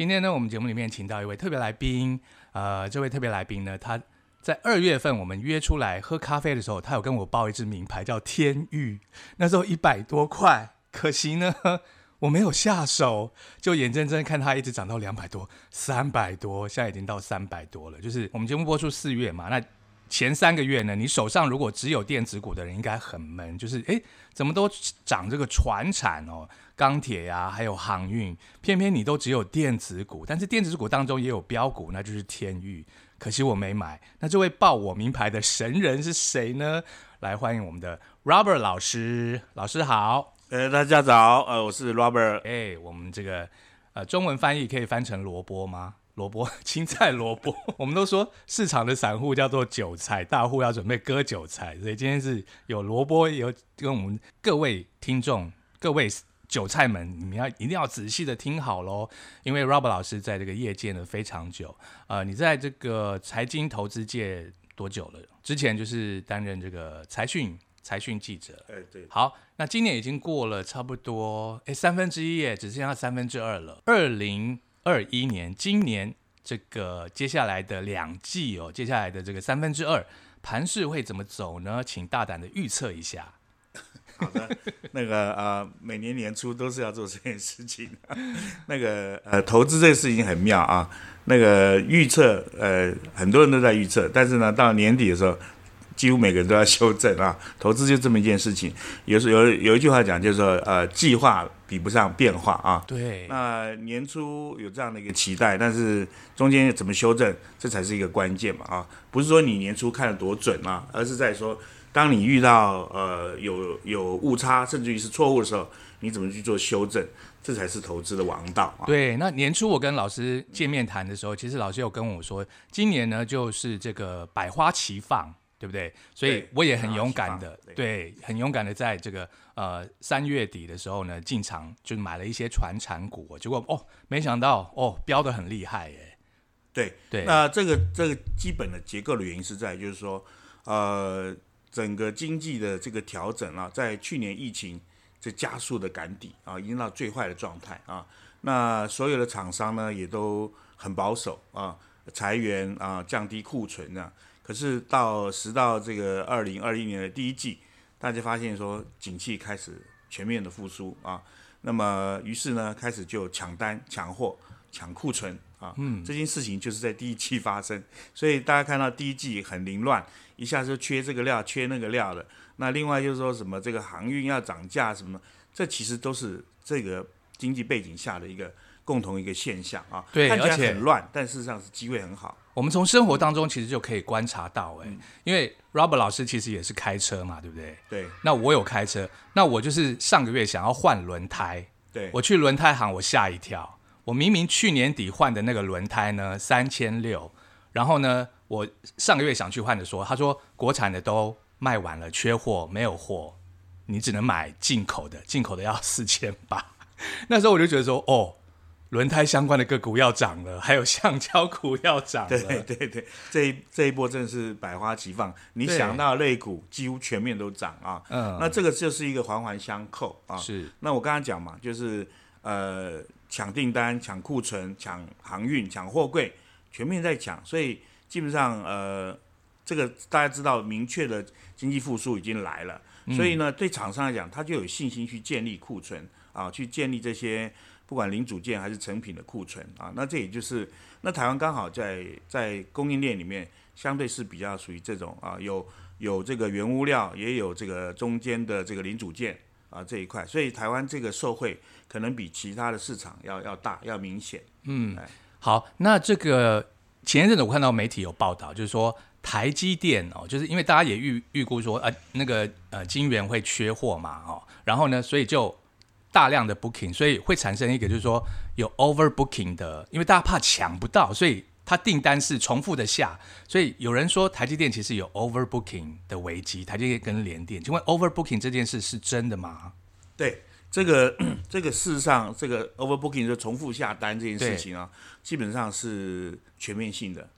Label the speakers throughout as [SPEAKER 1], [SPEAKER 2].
[SPEAKER 1] 今天呢，我们节目里面请到一位特别来宾，呃，这位特别来宾呢，他在二月份我们约出来喝咖啡的时候，他有跟我报一只名牌叫天域，那时候一百多块，可惜呢我没有下手，就眼睁睁看他一直涨到两百多、三百多，现在已经到三百多了。就是我们节目播出四月嘛，那前三个月呢，你手上如果只有电子股的人应该很闷，就是诶，怎么都涨这个船产哦。钢铁呀，还有航运，偏偏你都只有电子股，但是电子股当中也有标股，那就是天域。可惜我没买。那这位报我名牌的神人是谁呢？来欢迎我们的 Robert 老师，老师好。
[SPEAKER 2] 呃，大家早，呃，我是 Robert。
[SPEAKER 1] 哎，我们这个呃中文翻译可以翻成萝卜吗？萝卜，青菜萝卜。我们都说市场的散户叫做韭菜，大户要准备割韭菜，所以今天是有萝卜，有跟我们各位听众各位。韭菜们，你们要一定要仔细的听好喽，因为 Robert 老师在这个业界呢非常久，呃，你在这个财经投资界多久了？之前就是担任这个财讯财讯记者，
[SPEAKER 2] 哎对，
[SPEAKER 1] 好，那今年已经过了差不多哎三分之一耶，只剩下三分之二了。二零二一年，今年这个接下来的两季哦，接下来的这个三分之二盘势会怎么走呢？请大胆的预测一下。
[SPEAKER 2] 好的，那个呃，每年年初都是要做这件事情。那个呃，投资这个事情很妙啊。那个预测，呃，很多人都在预测，但是呢，到年底的时候，几乎每个人都要修正啊。投资就这么一件事情。有时有有一句话讲，就是说，呃，计划比不上变化啊。
[SPEAKER 1] 对。
[SPEAKER 2] 那年初有这样的一个期待，但是中间怎么修正，这才是一个关键嘛啊。不是说你年初看的多准啊，而是在说。当你遇到呃有有误差，甚至于是错误的时候，你怎么去做修正？这才是投资的王道啊！
[SPEAKER 1] 对，那年初我跟老师见面谈的时候，其实老师有跟我说，今年呢就是这个百花齐放，对不对？所以我也很勇敢的，对，很勇敢的在这个呃三月底的时候呢进场，就买了一些船产股，结果哦，没想到哦飙的很厉害耶！
[SPEAKER 2] 对对，那这个这个基本的结构的原因是在就是说呃。整个经济的这个调整啊，在去年疫情这加速的赶底啊，已经到最坏的状态啊。那所有的厂商呢，也都很保守啊，裁员啊，降低库存啊。可是到时到这个二零二一年的第一季，大家发现说景气开始全面的复苏啊。那么于是呢，开始就抢单、抢货、抢库存啊。嗯，这件事情就是在第一季发生，所以大家看到第一季很凌乱。一下就缺这个料，缺那个料的。那另外就是说什么这个航运要涨价什么，这其实都是这个经济背景下的一个共同一个现象啊。
[SPEAKER 1] 对，
[SPEAKER 2] 看起来很乱，但事实上是机会很好。
[SPEAKER 1] 我们从生活当中其实就可以观察到，哎，因为 Robert 老师其实也是开车嘛，对不对？
[SPEAKER 2] 对。
[SPEAKER 1] 那我有开车，那我就是上个月想要换轮胎，
[SPEAKER 2] 对
[SPEAKER 1] 我去轮胎行，我吓一跳，我明明去年底换的那个轮胎呢，三千六，然后呢？我上个月想去换的，说他说国产的都卖完了，缺货没有货，你只能买进口的，进口的要四千八。那时候我就觉得说，哦，轮胎相关的个股要涨了，还有橡胶股要涨了。
[SPEAKER 2] 对对对，这一这一波真的是百花齐放，你想到类股几乎全面都涨啊。嗯，那这个就是一个环环相扣啊。
[SPEAKER 1] 是。
[SPEAKER 2] 那我刚刚讲嘛，就是呃抢订单、抢库存、抢航运、抢货柜，全面在抢，所以。基本上，呃，这个大家知道，明确的经济复苏已经来了，所以呢，对厂商来讲，他就有信心去建立库存啊，去建立这些不管零组件还是成品的库存啊。那这也就是，那台湾刚好在在供应链里面，相对是比较属于这种啊，有有这个原物料，也有这个中间的这个零组件啊这一块，所以台湾这个受惠可能比其他的市场要要大，要明显。
[SPEAKER 1] 嗯，好，那这个。前一阵子我看到媒体有报道，就是说台积电哦，就是因为大家也预预估说，呃，那个呃晶圆会缺货嘛，哦，然后呢，所以就大量的 booking，所以会产生一个就是说有 over booking 的，因为大家怕抢不到，所以它订单是重复的下，所以有人说台积电其实有 over booking 的危机，台积电跟联电，请问 over booking 这件事是真的吗？
[SPEAKER 2] 对。这个 这个事实上，这个 overbooking 就重复下单这件事情啊，基本上是全面性的。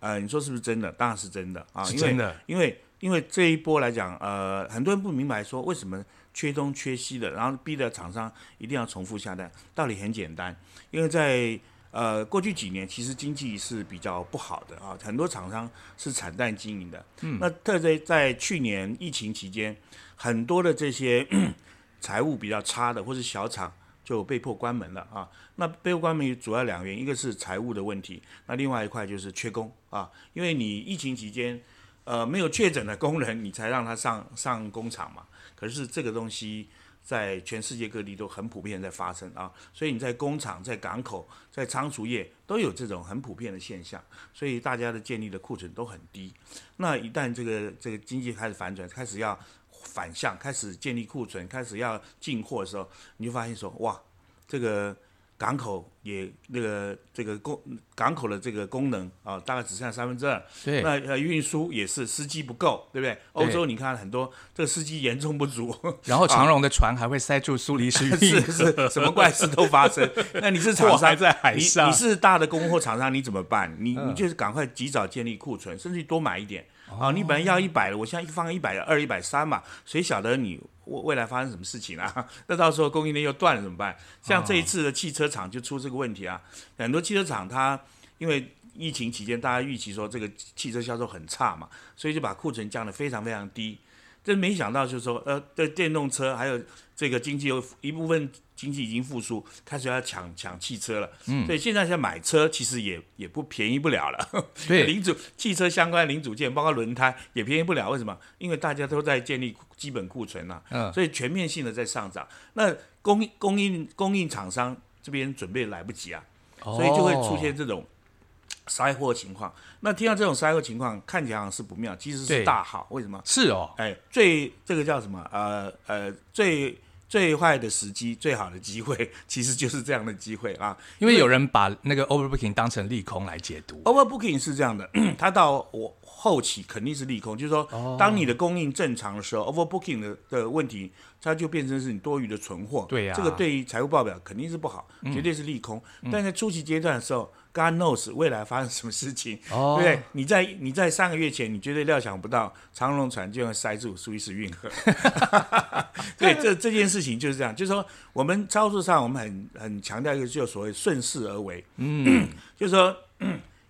[SPEAKER 2] 呃，你说是不是真的？当然是真的啊，
[SPEAKER 1] 是真的。
[SPEAKER 2] 因为因为这一波来讲，呃，很多人不明白说为什么缺东缺西的，然后逼的厂商一定要重复下单。道理很简单，因为在呃，过去几年其实经济是比较不好的啊，很多厂商是惨淡经营的。嗯，那特别在去年疫情期间，很多的这些 财务比较差的或是小厂就被迫关门了啊。那被迫关门主要两个原因，一个是财务的问题，那另外一块就是缺工啊，因为你疫情期间呃没有确诊的工人，你才让他上 上工厂嘛。可是这个东西。在全世界各地都很普遍在发生啊，所以你在工厂、在港口、在仓储业都有这种很普遍的现象，所以大家的建立的库存都很低。那一旦这个这个经济开始反转，开始要反向，开始建立库存，开始要进货的时候，你就发现说，哇，这个。港口也那个这个功港口的这个功能啊，大概只剩下三分之二。
[SPEAKER 1] 对。
[SPEAKER 2] 那呃运输也是司机不够，对不对？欧洲你看很多这个司机严重不足。
[SPEAKER 1] 然后长荣的船还会塞住苏黎世运
[SPEAKER 2] 河，是是，什么怪事都发生。那你是厂商
[SPEAKER 1] 在海上，
[SPEAKER 2] 你是大的供货厂商，你怎么办？你你就是赶快及早建立库存，甚至多买一点。啊，你本来要一百的，我现在放一百二、一百三嘛，谁晓得你未未来发生什么事情啊？那到时候供应链又断了怎么办？像这一次的汽车厂就出这个问题啊，很多汽车厂它因为疫情期间大家预期说这个汽车销售很差嘛，所以就把库存降得非常非常低。这没想到就是说，呃，对电动车还有这个经济有一部分。经济已经复苏，开始要抢抢汽车了。嗯，所以现在在买车其实也也不便宜不了了。
[SPEAKER 1] 对，
[SPEAKER 2] 零组汽车相关零组件，包括轮胎也便宜不了。为什么？因为大家都在建立基本库存呐。嗯，所以全面性的在上涨。那供供应供应厂商这边准备来不及啊，所以就会出现这种塞货情况。那听到这种塞货情况，看起来好像是不妙，其实是大好。为什么？
[SPEAKER 1] 是哦，
[SPEAKER 2] 哎，最这个叫什么？呃呃，最。最坏的时机，最好的机会，其实就是这样的机会啊！
[SPEAKER 1] 因为有人把那个 overbooking 当成利空来解读。
[SPEAKER 2] overbooking 是这样的，它到我后期肯定是利空，就是说，当你的供应正常的时候，overbooking 的的问题，它就变成是你多余的存货。
[SPEAKER 1] 对呀，
[SPEAKER 2] 这个对于财务报表肯定是不好，绝对是利空。但在初期阶段的时候。God knows 未来发生什么事情，对不对？你在你在三个月前，你绝对料想不到长龙船就要塞住苏伊士运河。对，这这件事情就是这样，就是说我们操作上我们很很强调一个，就所谓顺势而为。嗯，就是说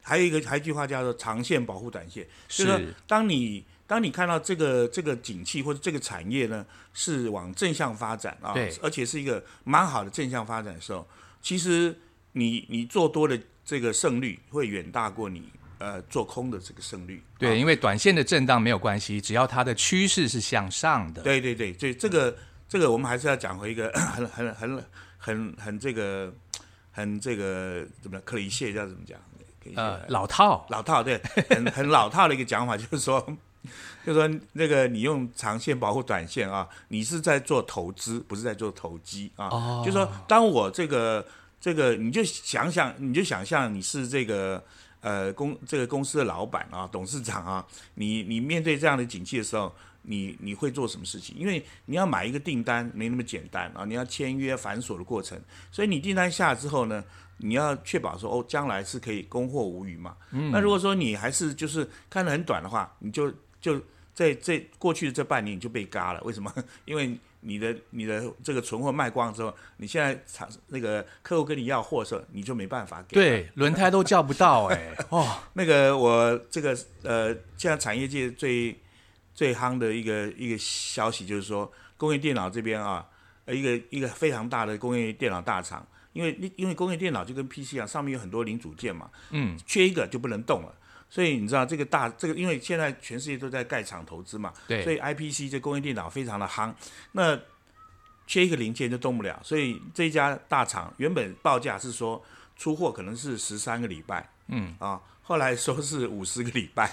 [SPEAKER 2] 还有一个还一句话叫做长线保护短线，就是说当你当你看到这个这个景气或者这个产业呢是往正向发展啊，而且是一个蛮好的正向发展的时候，其实你你做多的。这个胜率会远大过你呃做空的这个胜率。
[SPEAKER 1] 对，因为短线的震荡没有关系，只要它的趋势是向上的。
[SPEAKER 2] 对对对，所以这个这个我们还是要讲回一个 很很很很很这个很这个怎么克里谢叫怎么讲？
[SPEAKER 1] 呃，老套
[SPEAKER 2] 老套，对，很很老套的一个讲法，就是说，就是说那个你用长线保护短线啊，你是在做投资，不是在做投机啊。哦。就是说，当我这个。这个你就想想，你就想象你是这个呃公这个公司的老板啊，董事长啊，你你面对这样的景气的时候，你你会做什么事情？因为你要买一个订单没那么简单啊，你要签约繁琐的过程，所以你订单下之后呢，你要确保说哦，将来是可以供货无虞嘛。嗯。那如果说你还是就是看得很短的话，你就就在这过去的这半年你就被嘎了。为什么？因为你的你的这个存货卖光之后，你现在厂那个客户跟你要货的时候，你就没办法给。
[SPEAKER 1] 对，轮胎都叫不到哎。
[SPEAKER 2] 哦，那个我这个呃，现在产业界最最夯的一个一个消息就是说，工业电脑这边啊，呃一个一个非常大的工业电脑大厂，因为因为工业电脑就跟 PC 一样，上面有很多零组件嘛，嗯，缺一个就不能动了。所以你知道这个大这个，因为现在全世界都在盖厂投资嘛，
[SPEAKER 1] 对，
[SPEAKER 2] 所以 IPC 这工业电脑非常的夯，那缺一个零件就动不了。所以这家大厂原本报价是说出货可能是十三个礼拜，嗯啊，后来说是五十个礼拜。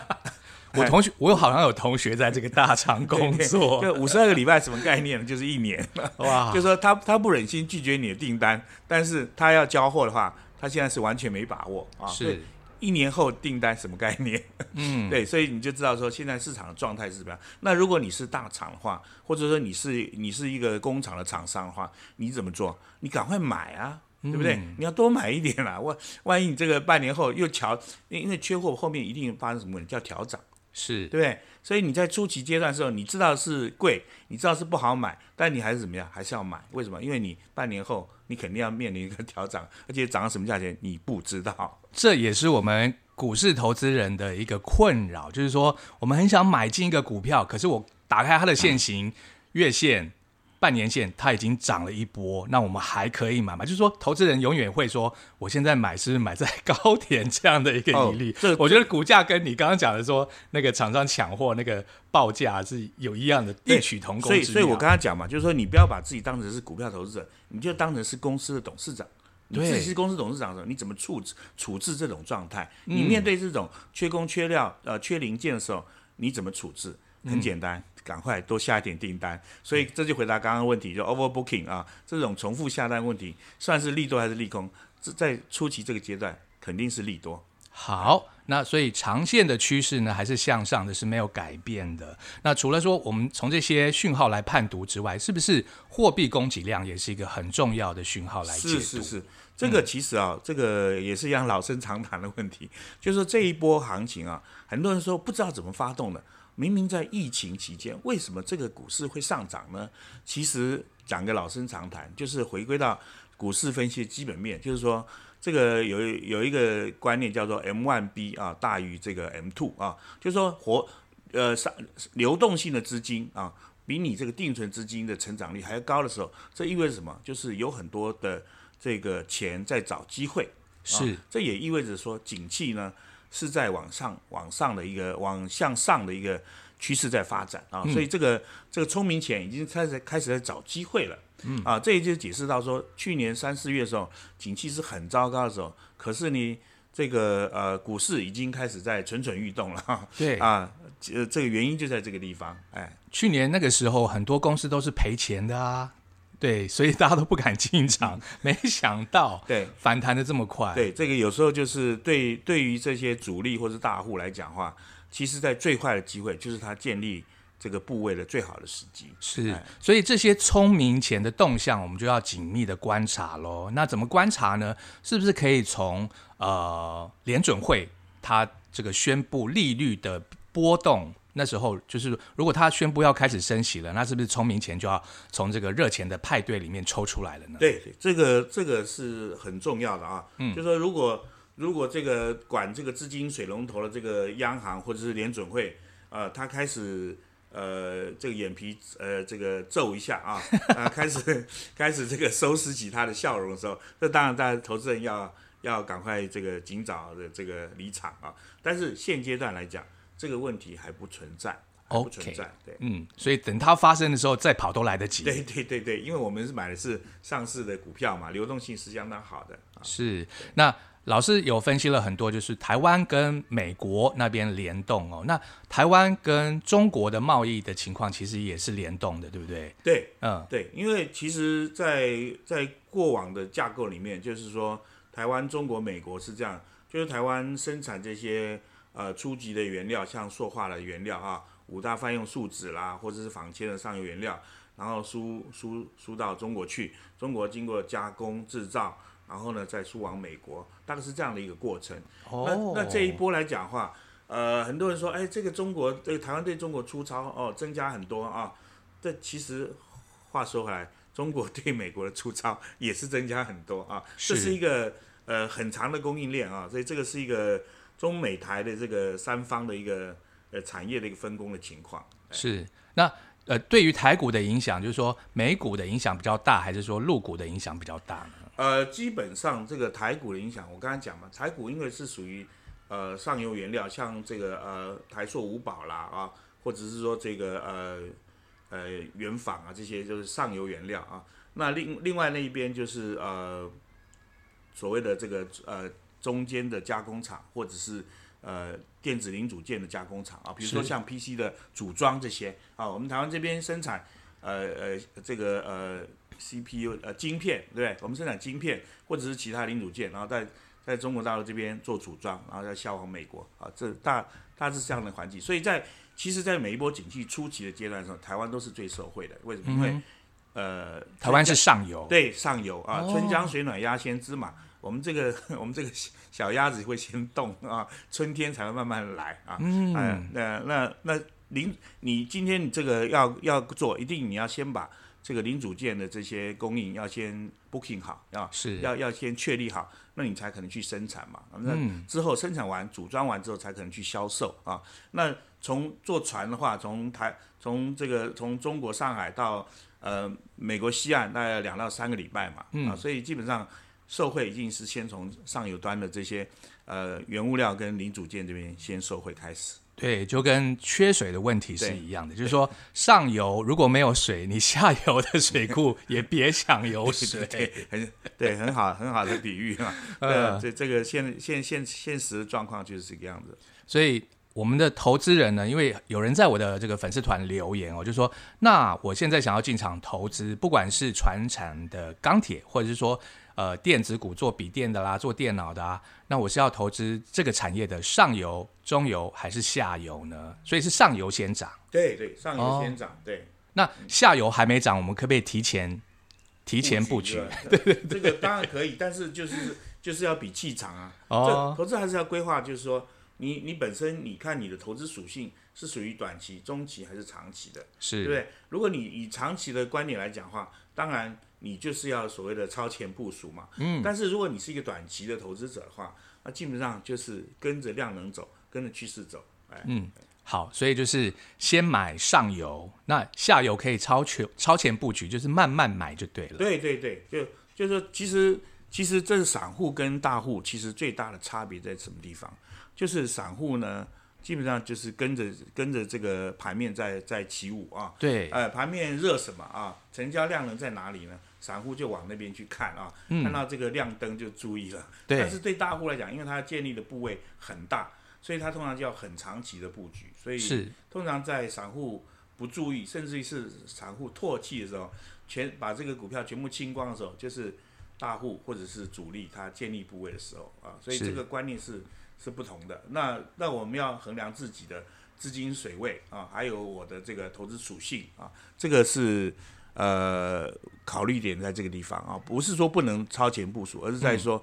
[SPEAKER 1] 我同学，我好像有同学在这个大厂工作，
[SPEAKER 2] 就五十二个礼拜什么概念呢？就是一年，哇，就说他他不忍心拒绝你的订单，但是他要交货的话，他现在是完全没把握啊，
[SPEAKER 1] 是。
[SPEAKER 2] 一年后订单什么概念？嗯，对，所以你就知道说现在市场的状态是怎么样。那如果你是大厂的话，或者说你是你是一个工厂的厂商的话，你怎么做？你赶快买啊，对不对？你要多买一点 啦。万万一你这个半年后又调，因为缺货后面一定发生什么问题，叫调涨。
[SPEAKER 1] 是
[SPEAKER 2] 对不对？所以你在初期阶段的时候，你知道是贵，你知道是不好买，但你还是怎么样，还是要买？为什么？因为你半年后你肯定要面临一个调整，而且涨到什么价钱你不知道。
[SPEAKER 1] 这也是我们股市投资人的一个困扰，就是说我们很想买进一个股票，可是我打开它的线型月线。半年线它已经涨了一波，那我们还可以买吗？就是说，投资人永远会说，我现在买是买在高点这样的一个疑虑。这我觉得股价跟你刚刚讲的说那个厂商抢货那个报价是有一样的异曲同工。
[SPEAKER 2] 所以，所以我刚刚讲嘛，就是说你不要把自己当成是股票投资者，你就当成是公司的董事长。你自己是公司董事长的时候，你怎么处置处置这种状态？你面对这种缺工缺料呃缺零件的时候，你怎么处置？很简单。赶快多下一点订单，所以这就回答刚刚问题，就 overbooking 啊，这种重复下单问题，算是利多还是利空？这在初期这个阶段肯定是利多。
[SPEAKER 1] 好，那所以长线的趋势呢，还是向上的，是没有改变的。那除了说我们从这些讯号来判读之外，是不是货币供给量也是一个很重要的讯号来解读？
[SPEAKER 2] 是是是，这个其实啊，这个也是一样老生常谈的问题，就是这一波行情啊，很多人说不知道怎么发动的。明明在疫情期间，为什么这个股市会上涨呢？其实讲个老生常谈，就是回归到股市分析的基本面，就是说这个有有一个观念叫做 M one B 啊大于这个 M two 啊，就是说活呃上流动性的资金啊比你这个定存资金的成长率还要高的时候，这意味着什么？就是有很多的这个钱在找机会，
[SPEAKER 1] 是
[SPEAKER 2] 这也意味着说景气呢。是在往上、往上的一个往向上的一个趋势在发展啊，所以这个这个聪明钱已经开始开始在找机会了，嗯。啊，这也就解释到说，去年三四月的时候，景气是很糟糕的时候，可是你这个呃股市已经开始在蠢蠢欲动了，
[SPEAKER 1] 对。
[SPEAKER 2] 啊，呃这个原因就在这个地方，哎，
[SPEAKER 1] 去年那个时候很多公司都是赔钱的啊。对，所以大家都不敢进场，没想到
[SPEAKER 2] 对
[SPEAKER 1] 反弹的这么快。
[SPEAKER 2] 对，这个有时候就是对对于这些主力或是大户来讲话，其实在最坏的机会就是他建立这个部位的最好的时机。
[SPEAKER 1] 是，所以这些聪明钱的动向，我们就要紧密的观察喽。那怎么观察呢？是不是可以从呃联准会它这个宣布利率的波动？那时候就是，如果他宣布要开始升息了，那是不是聪明钱就要从这个热钱的派对里面抽出来了呢？
[SPEAKER 2] 对，这个这个是很重要的啊。嗯，就说如果如果这个管这个资金水龙头的这个央行或者是联准会，呃，他开始呃这个眼皮呃这个皱一下啊，啊开始开始这个收拾起他的笑容的时候，这当然大家投资人要要赶快这个尽早的这个离场啊。但是现阶段来讲。这个问题还不存在
[SPEAKER 1] 不存在
[SPEAKER 2] 对，
[SPEAKER 1] 嗯，所以等它发生的时候再跑都来得及。
[SPEAKER 2] 对对对对，因为我们是买的是上市的股票嘛，流动性是相当好的。
[SPEAKER 1] 是，那老师有分析了很多，就是台湾跟美国那边联动哦。那台湾跟中国的贸易的情况其实也是联动的，对不对？
[SPEAKER 2] 对，嗯，对，因为其实，在在过往的架构里面，就是说台湾、中国、美国是这样，就是台湾生产这些。呃，初级的原料像塑化的原料啊，五大泛用树脂啦，或者是仿纤的上游原料，然后输输输到中国去，中国经过加工制造，然后呢再输往美国，大概是这样的一个过程。
[SPEAKER 1] 哦，
[SPEAKER 2] 那那这一波来讲的话，呃，很多人说，哎，这个中国这个台湾对中国出超哦，增加很多啊。这其实话说回来，中国对美国的出超也是增加很多啊。这是一个呃很长的供应链啊，所以这个是一个。中美台的这个三方的一个呃产业的一个分工的情况
[SPEAKER 1] 是那呃对于台股的影响，就是说美股的影响比较大，还是说陆股的影响比较大呢？
[SPEAKER 2] 呃，基本上这个台股的影响，我刚才讲嘛，台股因为是属于呃上游原料，像这个呃台塑五宝啦啊，或者是说这个呃呃原纺啊，这些就是上游原料啊。那另另外那一边就是呃所谓的这个呃。中间的加工厂，或者是呃电子零组件的加工厂啊，比如说像 PC 的组装这些啊，我们台湾这边生产呃呃这个呃 CPU 呃晶片，对不对？我们生产晶片或者是其他零组件，然后在在中国大陆这边做组装，然后再销往美国啊，这大大致这样的环境。所以在其实，在每一波景气初期的阶段的时候，台湾都是最受惠的。为什么？因为呃，
[SPEAKER 1] 台湾是上游，
[SPEAKER 2] 对上游啊，春江水暖鸭先知嘛。我们这个 我们这个小鸭子会先动啊，春天才会慢慢来啊。嗯，那那那零，你今天你这个要要做，一定你要先把这个零组件的这些供应要先 booking 好啊，
[SPEAKER 1] 是
[SPEAKER 2] 要要先确立好，那你才可能去生产嘛。那之后生产完组装完之后才可能去销售啊。那从坐船的话，从台从这个从中国上海到呃美国西岸大概两到三个礼拜嘛，啊，所以基本上受贿一定是先从上游端的这些呃原物料跟零组件这边先受贿开始。
[SPEAKER 1] 对，就跟缺水的问题是一样的，就是说上游如果没有水，你下游的水库也别想有水。
[SPEAKER 2] 对，很对，很好，很好的比喻啊。呃，这这个现现现现实的状况就是这个样子，
[SPEAKER 1] 所以。我们的投资人呢，因为有人在我的这个粉丝团留言哦，就说那我现在想要进场投资，不管是船产的钢铁，或者是说呃电子股做笔电的啦，做电脑的啊，那我是要投资这个产业的上游、中游还是下游呢？所以是上游先涨。
[SPEAKER 2] 对对，上游先涨。对。
[SPEAKER 1] 那下游还没涨，我们可不可以提前提前布局？
[SPEAKER 2] 对对，这个当然可以，但是就是就是要比气场啊。哦。投资还是要规划，就是说。你你本身你看你的投资属性是属于短期、中期还是长期的，
[SPEAKER 1] 是
[SPEAKER 2] 对不对？如果你以长期的观点来讲话，当然你就是要所谓的超前部署嘛。嗯。但是如果你是一个短期的投资者的话，那基本上就是跟着量能走，跟着趋势走。哎。
[SPEAKER 1] 嗯。好，所以就是先买上游，那下游可以超前超前布局，就是慢慢买就对了。
[SPEAKER 2] 对对对，就就是说，其实其实这是散户跟大户其实最大的差别在什么地方？就是散户呢，基本上就是跟着跟着这个盘面在在起舞啊。
[SPEAKER 1] 对。
[SPEAKER 2] 呃，盘面热什么啊？成交量能在哪里呢？散户就往那边去看啊，看到这个亮灯就注意了。
[SPEAKER 1] 对。
[SPEAKER 2] 但是对大户来讲，因为它建立的部位很大，所以它通常就要很长期的布局。所以
[SPEAKER 1] 是。
[SPEAKER 2] 通常在散户不注意，甚至于是散户唾弃的时候，全把这个股票全部清光的时候，就是大户或者是主力他建立部位的时候啊。所以这个观念是。是不同的，那那我们要衡量自己的资金水位啊，还有我的这个投资属性啊，这个是呃考虑点在这个地方啊，不是说不能超前部署，而是在说，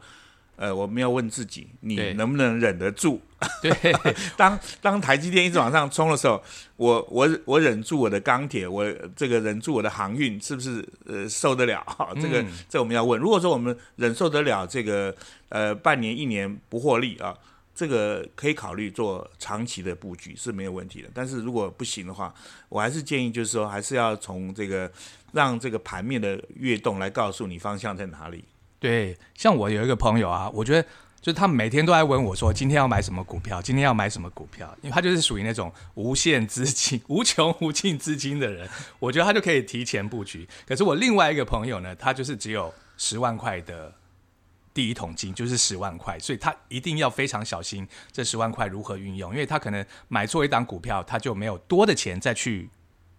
[SPEAKER 2] 呃，我们要问自己，你能不能忍得住？
[SPEAKER 1] 对，
[SPEAKER 2] 当当台积电一直往上冲的时候，我我我忍住我的钢铁，我这个忍住我的航运，是不是呃受得了？这个这我们要问。如果说我们忍受得了这个呃半年一年不获利啊？这个可以考虑做长期的布局是没有问题的，但是如果不行的话，我还是建议就是说，还是要从这个让这个盘面的跃动来告诉你方向在哪里。
[SPEAKER 1] 对，像我有一个朋友啊，我觉得就是他每天都在问我说，今天要买什么股票，今天要买什么股票，因为他就是属于那种无限资金、无穷无尽资金的人，我觉得他就可以提前布局。可是我另外一个朋友呢，他就是只有十万块的。第一桶金就是十万块，所以他一定要非常小心这十万块如何运用，因为他可能买错一档股票，他就没有多的钱再去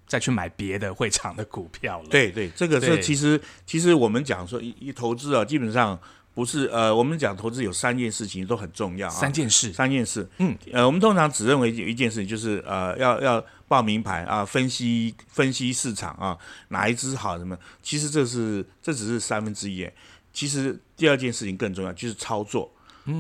[SPEAKER 1] 再去买别的会场的股票了。
[SPEAKER 2] 对对，这个是其实其实我们讲说一一投资啊，基本上不是呃，我们讲投资有三件事情都很重要啊，
[SPEAKER 1] 三件事，
[SPEAKER 2] 三件事。嗯，呃，我们通常只认为有一件事情就是呃，要要报名牌啊，分析分析市场啊，哪一只好什么，其实这是这只是三分之一。其实第二件事情更重要，就是操作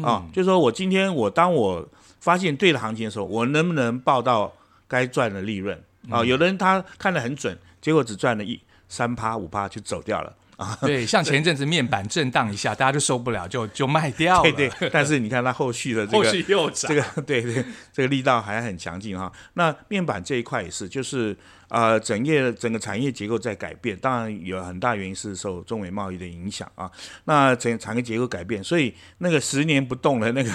[SPEAKER 2] 啊，就是说我今天我当我发现对的行情的时候，我能不能报到该赚的利润啊？有的人他看得很准，结果只赚了一三趴五趴就走掉了。啊，
[SPEAKER 1] 对，像前一阵子面板震荡一下，大家就受不了，就就卖掉
[SPEAKER 2] 了。对对，但是你看它后续的这个，
[SPEAKER 1] 后续又涨，
[SPEAKER 2] 这个对对，这个力道还很强劲哈。那面板这一块也是，就是呃，整业整个产业结构在改变，当然有很大原因是受中美贸易的影响啊。那整产业结构改变，所以那个十年不动的那个，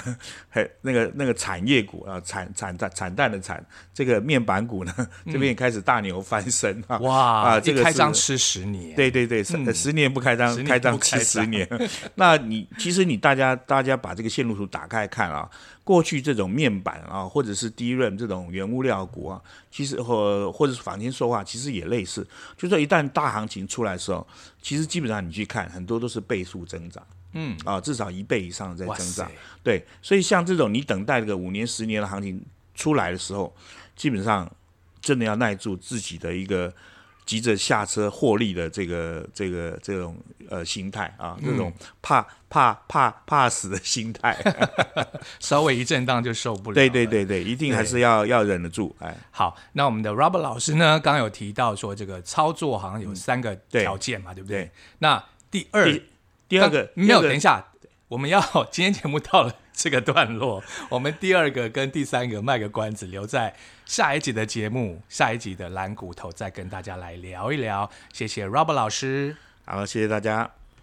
[SPEAKER 2] 那个那个产业股啊，产产蛋产蛋的产，这个面板股呢，这边也开始大牛翻身啊。
[SPEAKER 1] 哇啊，这个开张吃十年，
[SPEAKER 2] 对对对，十十。十年不开张，开张吃十年。那你其实你大家大家把这个线路图打开看啊，过去这种面板啊，或者是低润这种原物料股啊，其实或或者是坊间说话，其实也类似。就说一旦大行情出来的时候，其实基本上你去看，很多都是倍数增长。嗯啊，至少一倍以上在增长。对，所以像这种你等待个五年、十年的行情出来的时候，基本上真的要耐住自己的一个。急着下车获利的这个这个这种呃心态啊，这种怕怕怕怕死的心态，
[SPEAKER 1] 稍微一震荡就受不了。
[SPEAKER 2] 对对对对，一定还是要要忍得住。哎，
[SPEAKER 1] 好，那我们的 Robert 老师呢，刚刚有提到说，这个操作好像有三个条件嘛，对不对？那第二
[SPEAKER 2] 第二个
[SPEAKER 1] 没有，等一下，我们要 今天节目到了。这个段落，我们第二个跟第三个卖个关子，留在下一集的节目，下一集的蓝骨头再跟大家来聊一聊。谢谢 Robert 老师，
[SPEAKER 2] 好，谢谢大家。